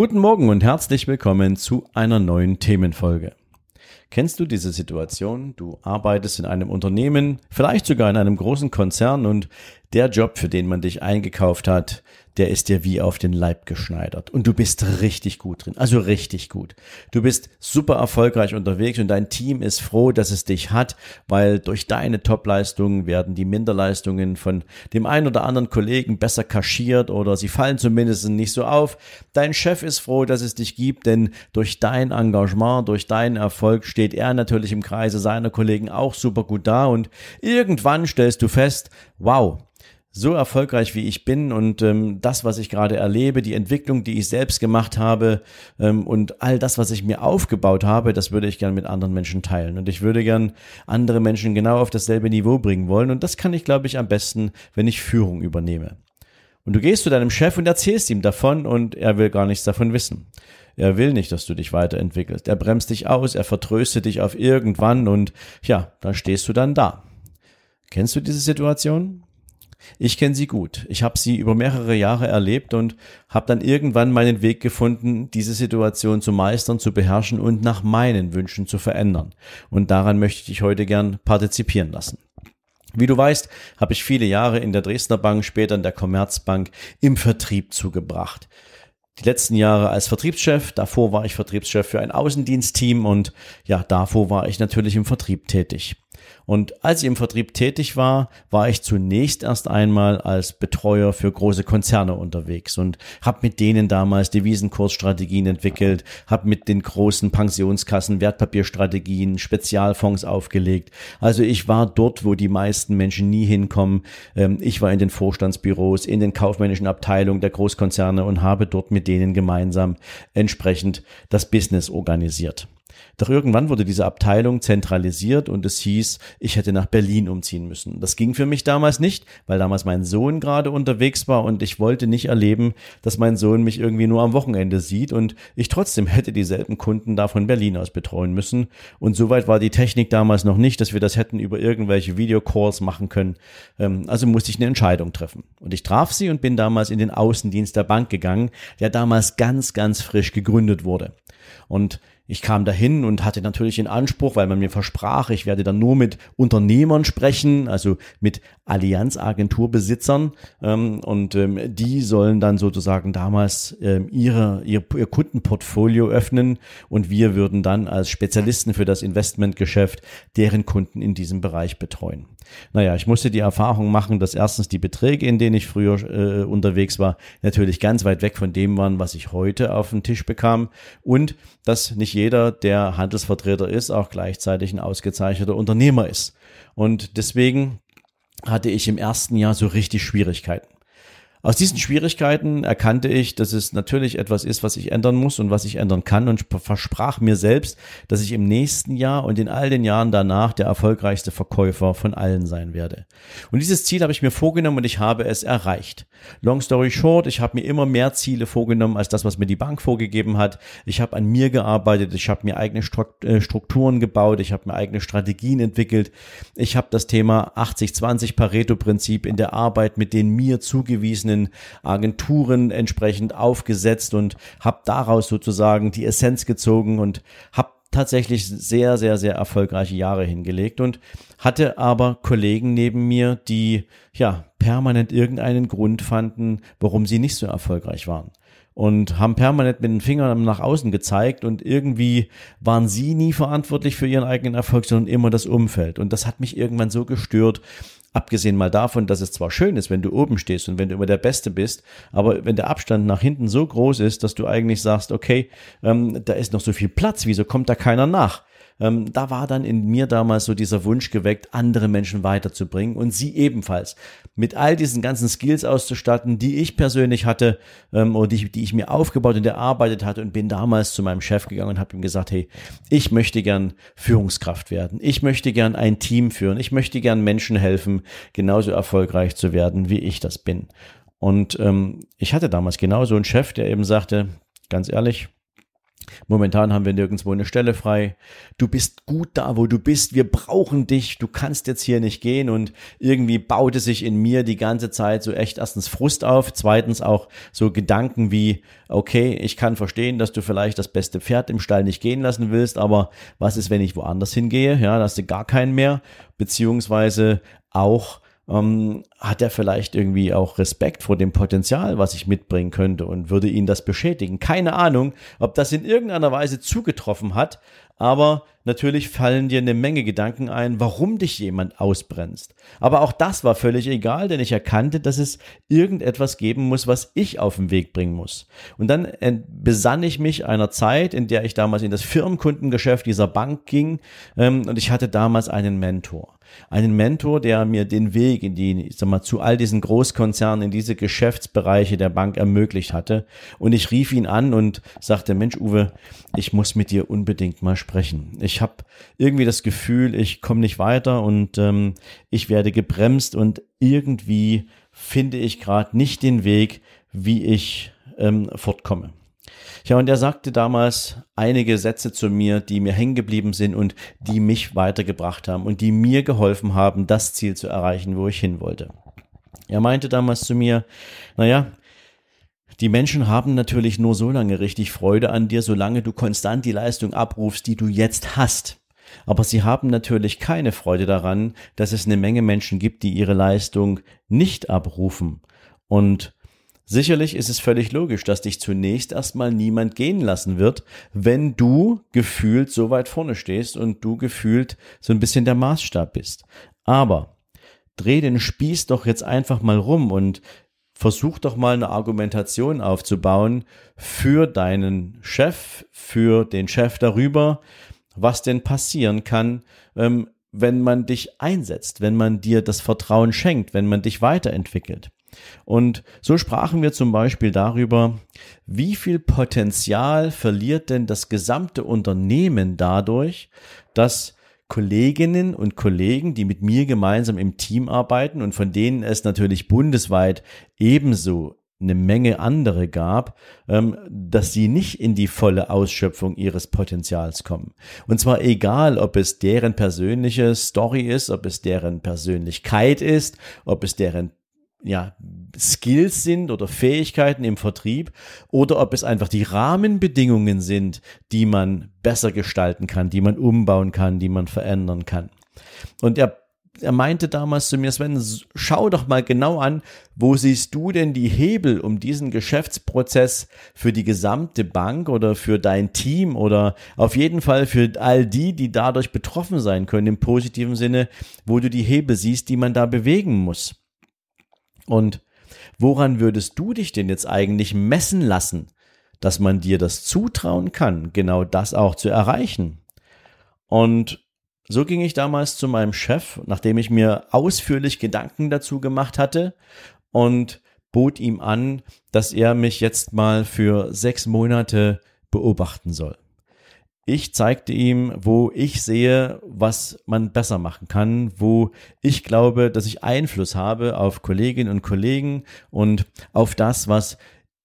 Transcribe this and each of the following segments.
Guten Morgen und herzlich willkommen zu einer neuen Themenfolge. Kennst du diese Situation? Du arbeitest in einem Unternehmen, vielleicht sogar in einem großen Konzern und der Job, für den man dich eingekauft hat, der ist dir wie auf den Leib geschneidert. Und du bist richtig gut drin. Also richtig gut. Du bist super erfolgreich unterwegs und dein Team ist froh, dass es dich hat, weil durch deine Topleistungen werden die Minderleistungen von dem einen oder anderen Kollegen besser kaschiert oder sie fallen zumindest nicht so auf. Dein Chef ist froh, dass es dich gibt, denn durch dein Engagement, durch deinen Erfolg steht er natürlich im Kreise seiner Kollegen auch super gut da und irgendwann stellst du fest, wow, so erfolgreich wie ich bin und ähm, das, was ich gerade erlebe, die Entwicklung, die ich selbst gemacht habe ähm, und all das, was ich mir aufgebaut habe, das würde ich gern mit anderen Menschen teilen. Und ich würde gern andere Menschen genau auf dasselbe Niveau bringen wollen. Und das kann ich, glaube ich, am besten, wenn ich Führung übernehme. Und du gehst zu deinem Chef und erzählst ihm davon und er will gar nichts davon wissen. Er will nicht, dass du dich weiterentwickelst. Er bremst dich aus, er vertröstet dich auf irgendwann und ja, dann stehst du dann da. Kennst du diese Situation? Ich kenne sie gut. Ich habe sie über mehrere Jahre erlebt und habe dann irgendwann meinen Weg gefunden, diese Situation zu meistern, zu beherrschen und nach meinen Wünschen zu verändern. Und daran möchte ich dich heute gern partizipieren lassen. Wie du weißt, habe ich viele Jahre in der Dresdner Bank, später in der Commerzbank im Vertrieb zugebracht. Die letzten Jahre als Vertriebschef, davor war ich Vertriebschef für ein Außendienstteam und ja, davor war ich natürlich im Vertrieb tätig. Und als ich im Vertrieb tätig war, war ich zunächst erst einmal als Betreuer für große Konzerne unterwegs und habe mit denen damals Devisenkursstrategien entwickelt, habe mit den großen Pensionskassen Wertpapierstrategien, Spezialfonds aufgelegt. Also ich war dort, wo die meisten Menschen nie hinkommen. Ähm, ich war in den Vorstandsbüros, in den kaufmännischen Abteilungen der Großkonzerne und habe dort mit denen gemeinsam entsprechend das Business organisiert. Doch irgendwann wurde diese Abteilung zentralisiert und es hieß, ich hätte nach Berlin umziehen müssen. Das ging für mich damals nicht, weil damals mein Sohn gerade unterwegs war und ich wollte nicht erleben, dass mein Sohn mich irgendwie nur am Wochenende sieht und ich trotzdem hätte dieselben Kunden da von Berlin aus betreuen müssen. Und soweit war die Technik damals noch nicht, dass wir das hätten über irgendwelche Videocalls machen können. Ähm, also musste ich eine Entscheidung treffen. Und ich traf sie und bin damals in den Außendienst der Bank gegangen, der damals ganz, ganz frisch gegründet wurde. Und ich kam dahin und hatte natürlich den Anspruch, weil man mir versprach, ich werde dann nur mit Unternehmern sprechen, also mit Allianz-Agenturbesitzern ähm, und ähm, die sollen dann sozusagen damals ähm, ihre, ihr, ihr Kundenportfolio öffnen und wir würden dann als Spezialisten für das Investmentgeschäft deren Kunden in diesem Bereich betreuen. Naja, ich musste die Erfahrung machen, dass erstens die Beträge, in denen ich früher äh, unterwegs war, natürlich ganz weit weg von dem waren, was ich heute auf den Tisch bekam und dass nicht jeder, der Handelsvertreter ist, auch gleichzeitig ein ausgezeichneter Unternehmer ist. Und deswegen hatte ich im ersten Jahr so richtig Schwierigkeiten. Aus diesen Schwierigkeiten erkannte ich, dass es natürlich etwas ist, was ich ändern muss und was ich ändern kann und versprach mir selbst, dass ich im nächsten Jahr und in all den Jahren danach der erfolgreichste Verkäufer von allen sein werde. Und dieses Ziel habe ich mir vorgenommen und ich habe es erreicht. Long story short, ich habe mir immer mehr Ziele vorgenommen als das, was mir die Bank vorgegeben hat. Ich habe an mir gearbeitet, ich habe mir eigene äh, Strukturen gebaut, ich habe mir eigene Strategien entwickelt. Ich habe das Thema 80-20 Pareto-Prinzip in der Arbeit mit den mir zugewiesenen einzelnen Agenturen entsprechend aufgesetzt und habe daraus sozusagen die Essenz gezogen und habe tatsächlich sehr, sehr, sehr erfolgreiche Jahre hingelegt und hatte aber Kollegen neben mir, die ja permanent irgendeinen Grund fanden, warum sie nicht so erfolgreich waren. Und haben permanent mit den Fingern nach außen gezeigt und irgendwie waren sie nie verantwortlich für ihren eigenen Erfolg, sondern immer das Umfeld. Und das hat mich irgendwann so gestört, Abgesehen mal davon, dass es zwar schön ist, wenn du oben stehst und wenn du immer der Beste bist, aber wenn der Abstand nach hinten so groß ist, dass du eigentlich sagst, okay, ähm, da ist noch so viel Platz, wieso kommt da keiner nach? Ähm, da war dann in mir damals so dieser Wunsch geweckt, andere Menschen weiterzubringen und sie ebenfalls. Mit all diesen ganzen Skills auszustatten, die ich persönlich hatte ähm, und die, die ich mir aufgebaut und erarbeitet hatte und bin damals zu meinem Chef gegangen und habe ihm gesagt, hey, ich möchte gern Führungskraft werden, ich möchte gern ein Team führen, ich möchte gern Menschen helfen, genauso erfolgreich zu werden, wie ich das bin. Und ähm, ich hatte damals genau so einen Chef, der eben sagte, ganz ehrlich, Momentan haben wir nirgendwo eine Stelle frei. Du bist gut da, wo du bist. Wir brauchen dich. Du kannst jetzt hier nicht gehen. Und irgendwie baute sich in mir die ganze Zeit so echt erstens Frust auf. Zweitens auch so Gedanken wie, okay, ich kann verstehen, dass du vielleicht das beste Pferd im Stall nicht gehen lassen willst. Aber was ist, wenn ich woanders hingehe? Ja, da hast du gar keinen mehr. Beziehungsweise auch, ähm, hat er vielleicht irgendwie auch Respekt vor dem Potenzial, was ich mitbringen könnte und würde ihn das beschädigen. Keine Ahnung, ob das in irgendeiner Weise zugetroffen hat, aber natürlich fallen dir eine Menge Gedanken ein, warum dich jemand ausbremst. Aber auch das war völlig egal, denn ich erkannte, dass es irgendetwas geben muss, was ich auf den Weg bringen muss. Und dann besann ich mich einer Zeit, in der ich damals in das Firmenkundengeschäft dieser Bank ging ähm, und ich hatte damals einen Mentor. Einen Mentor, der mir den Weg in die, ich sag mal, zu all diesen Großkonzernen, in diese Geschäftsbereiche der Bank ermöglicht hatte. Und ich rief ihn an und sagte, Mensch, Uwe, ich muss mit dir unbedingt mal sprechen. Ich habe irgendwie das Gefühl, ich komme nicht weiter und ähm, ich werde gebremst und irgendwie finde ich gerade nicht den Weg, wie ich ähm, fortkomme. Ja, und er sagte damals einige Sätze zu mir, die mir hängen geblieben sind und die mich weitergebracht haben und die mir geholfen haben, das Ziel zu erreichen, wo ich hin wollte. Er meinte damals zu mir, naja, die Menschen haben natürlich nur so lange richtig Freude an dir, solange du konstant die Leistung abrufst, die du jetzt hast. Aber sie haben natürlich keine Freude daran, dass es eine Menge Menschen gibt, die ihre Leistung nicht abrufen. Und Sicherlich ist es völlig logisch, dass dich zunächst erstmal niemand gehen lassen wird, wenn du gefühlt so weit vorne stehst und du gefühlt so ein bisschen der Maßstab bist. Aber dreh den Spieß doch jetzt einfach mal rum und versuch doch mal eine Argumentation aufzubauen für deinen Chef, für den Chef darüber, was denn passieren kann, ähm, wenn man dich einsetzt, wenn man dir das Vertrauen schenkt, wenn man dich weiterentwickelt. Und so sprachen wir zum Beispiel darüber, wie viel Potenzial verliert denn das gesamte Unternehmen dadurch, dass Kolleginnen und Kollegen, die mit mir gemeinsam im Team arbeiten und von denen es natürlich bundesweit ebenso eine Menge andere gab, ähm, dass sie nicht in die volle Ausschöpfung ihres Potenzials kommen. Und zwar egal, ob es deren persönliche Story ist, ob es deren Persönlichkeit ist, ob es deren ja, Skills sind oder Fähigkeiten im Vertrieb oder ob es einfach die Rahmenbedingungen sind, die man besser gestalten kann, die man umbauen kann, die man verändern kann. Und er, er meinte damals zu mir, Sven, schau doch mal genau an, wo siehst du denn die Hebel, um diesen Geschäftsprozess für die gesamte Bank oder für dein Team oder auf jeden Fall für all die, die dadurch betroffen sein können im positiven Sinne, wo du die Hebel siehst, die man da bewegen muss. Und woran würdest du dich denn jetzt eigentlich messen lassen, dass man dir das zutrauen kann, genau das auch zu erreichen? Und so ging ich damals zu meinem Chef, nachdem ich mir ausführlich Gedanken dazu gemacht hatte und bot ihm an, dass er mich jetzt mal für sechs Monate beobachten soll. Ich zeigte ihm, wo ich sehe, was man besser machen kann, wo ich glaube, dass ich Einfluss habe auf Kolleginnen und Kollegen und auf das, was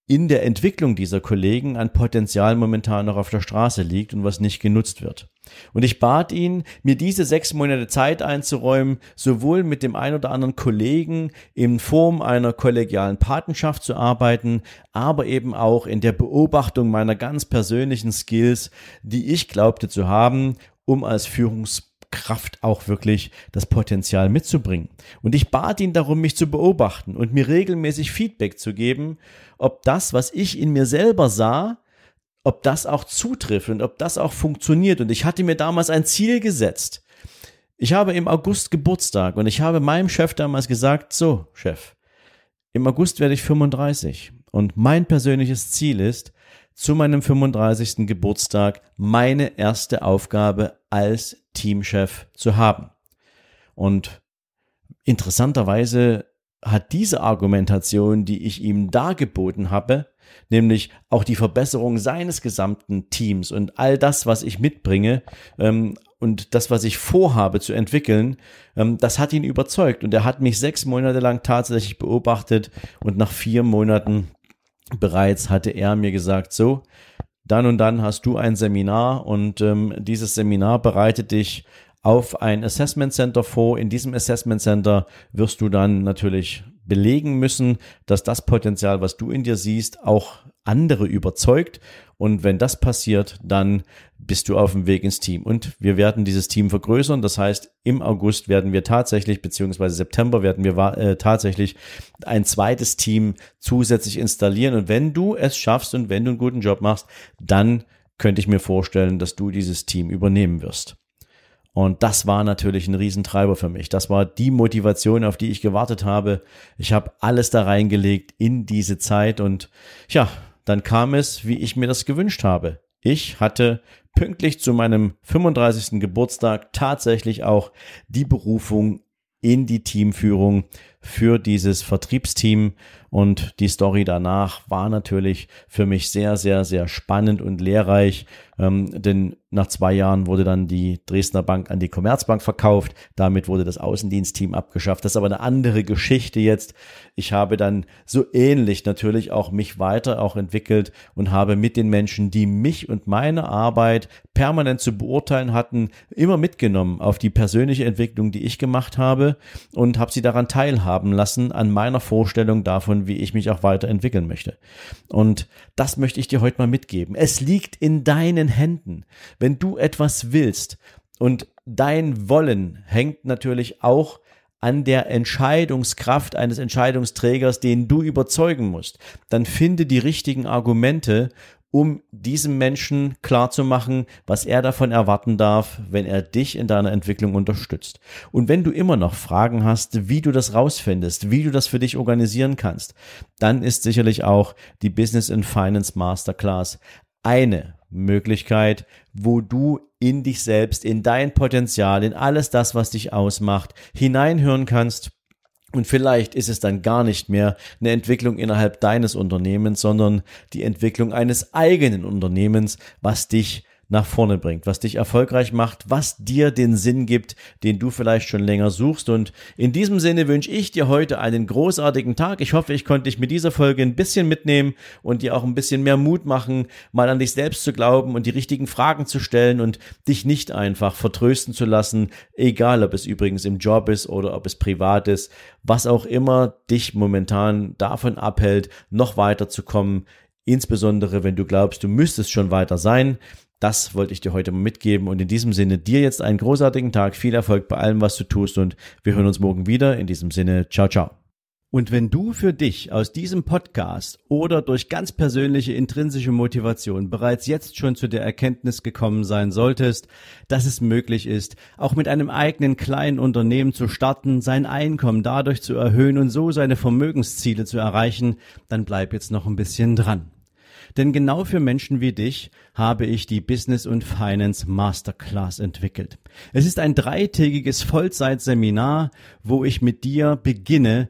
in der Entwicklung dieser Kollegen an Potenzial momentan noch auf der Straße liegt und was nicht genutzt wird. Und ich bat ihn, mir diese sechs Monate Zeit einzuräumen, sowohl mit dem ein oder anderen Kollegen in Form einer kollegialen Patenschaft zu arbeiten, aber eben auch in der Beobachtung meiner ganz persönlichen Skills, die ich glaubte zu haben, um als Führungs Kraft auch wirklich das Potenzial mitzubringen. Und ich bat ihn darum, mich zu beobachten und mir regelmäßig Feedback zu geben, ob das, was ich in mir selber sah, ob das auch zutrifft und ob das auch funktioniert. Und ich hatte mir damals ein Ziel gesetzt. Ich habe im August Geburtstag und ich habe meinem Chef damals gesagt, so, Chef, im August werde ich 35 und mein persönliches Ziel ist, zu meinem 35. Geburtstag meine erste Aufgabe als Teamchef zu haben. Und interessanterweise hat diese Argumentation, die ich ihm dargeboten habe, nämlich auch die Verbesserung seines gesamten Teams und all das, was ich mitbringe ähm, und das, was ich vorhabe zu entwickeln, ähm, das hat ihn überzeugt und er hat mich sechs Monate lang tatsächlich beobachtet und nach vier Monaten bereits hatte er mir gesagt, so, dann und dann hast du ein Seminar und ähm, dieses Seminar bereitet dich auf ein Assessment Center vor. In diesem Assessment Center wirst du dann natürlich belegen müssen, dass das Potenzial, was du in dir siehst, auch andere überzeugt. Und wenn das passiert, dann bist du auf dem Weg ins Team. Und wir werden dieses Team vergrößern. Das heißt, im August werden wir tatsächlich, beziehungsweise September werden wir äh, tatsächlich ein zweites Team zusätzlich installieren. Und wenn du es schaffst und wenn du einen guten Job machst, dann könnte ich mir vorstellen, dass du dieses Team übernehmen wirst. Und das war natürlich ein Riesentreiber für mich. Das war die Motivation, auf die ich gewartet habe. Ich habe alles da reingelegt in diese Zeit und ja, dann kam es, wie ich mir das gewünscht habe. Ich hatte pünktlich zu meinem 35. Geburtstag tatsächlich auch die Berufung in die Teamführung für dieses Vertriebsteam und die Story danach war natürlich für mich sehr, sehr, sehr spannend und lehrreich, ähm, denn nach zwei Jahren wurde dann die Dresdner Bank an die Commerzbank verkauft. Damit wurde das Außendienstteam abgeschafft. Das ist aber eine andere Geschichte jetzt. Ich habe dann so ähnlich natürlich auch mich weiter auch entwickelt und habe mit den Menschen, die mich und meine Arbeit permanent zu beurteilen hatten, immer mitgenommen auf die persönliche Entwicklung, die ich gemacht habe und habe sie daran teilhaben lassen an meiner Vorstellung davon, wie ich mich auch weiterentwickeln möchte. Und das möchte ich dir heute mal mitgeben. Es liegt in deinen Händen. Wenn du etwas willst und dein Wollen hängt natürlich auch an der Entscheidungskraft eines Entscheidungsträgers, den du überzeugen musst, dann finde die richtigen Argumente um diesem Menschen klarzumachen, was er davon erwarten darf, wenn er dich in deiner Entwicklung unterstützt. Und wenn du immer noch Fragen hast, wie du das rausfindest, wie du das für dich organisieren kannst, dann ist sicherlich auch die Business and Finance Masterclass eine Möglichkeit, wo du in dich selbst, in dein Potenzial, in alles das, was dich ausmacht, hineinhören kannst und vielleicht ist es dann gar nicht mehr eine Entwicklung innerhalb deines Unternehmens, sondern die Entwicklung eines eigenen Unternehmens, was dich nach vorne bringt, was dich erfolgreich macht, was dir den Sinn gibt, den du vielleicht schon länger suchst. Und in diesem Sinne wünsche ich dir heute einen großartigen Tag. Ich hoffe, ich konnte dich mit dieser Folge ein bisschen mitnehmen und dir auch ein bisschen mehr Mut machen, mal an dich selbst zu glauben und die richtigen Fragen zu stellen und dich nicht einfach vertrösten zu lassen, egal ob es übrigens im Job ist oder ob es privat ist, was auch immer dich momentan davon abhält, noch weiterzukommen. Insbesondere wenn du glaubst, du müsstest schon weiter sein. Das wollte ich dir heute mitgeben und in diesem Sinne dir jetzt einen großartigen Tag, viel Erfolg bei allem, was du tust und wir hören uns morgen wieder. In diesem Sinne, ciao, ciao. Und wenn du für dich aus diesem Podcast oder durch ganz persönliche intrinsische Motivation bereits jetzt schon zu der Erkenntnis gekommen sein solltest, dass es möglich ist, auch mit einem eigenen kleinen Unternehmen zu starten, sein Einkommen dadurch zu erhöhen und so seine Vermögensziele zu erreichen, dann bleib jetzt noch ein bisschen dran. Denn genau für Menschen wie dich habe ich die Business und Finance Masterclass entwickelt. Es ist ein dreitägiges Vollzeitseminar, wo ich mit dir beginne,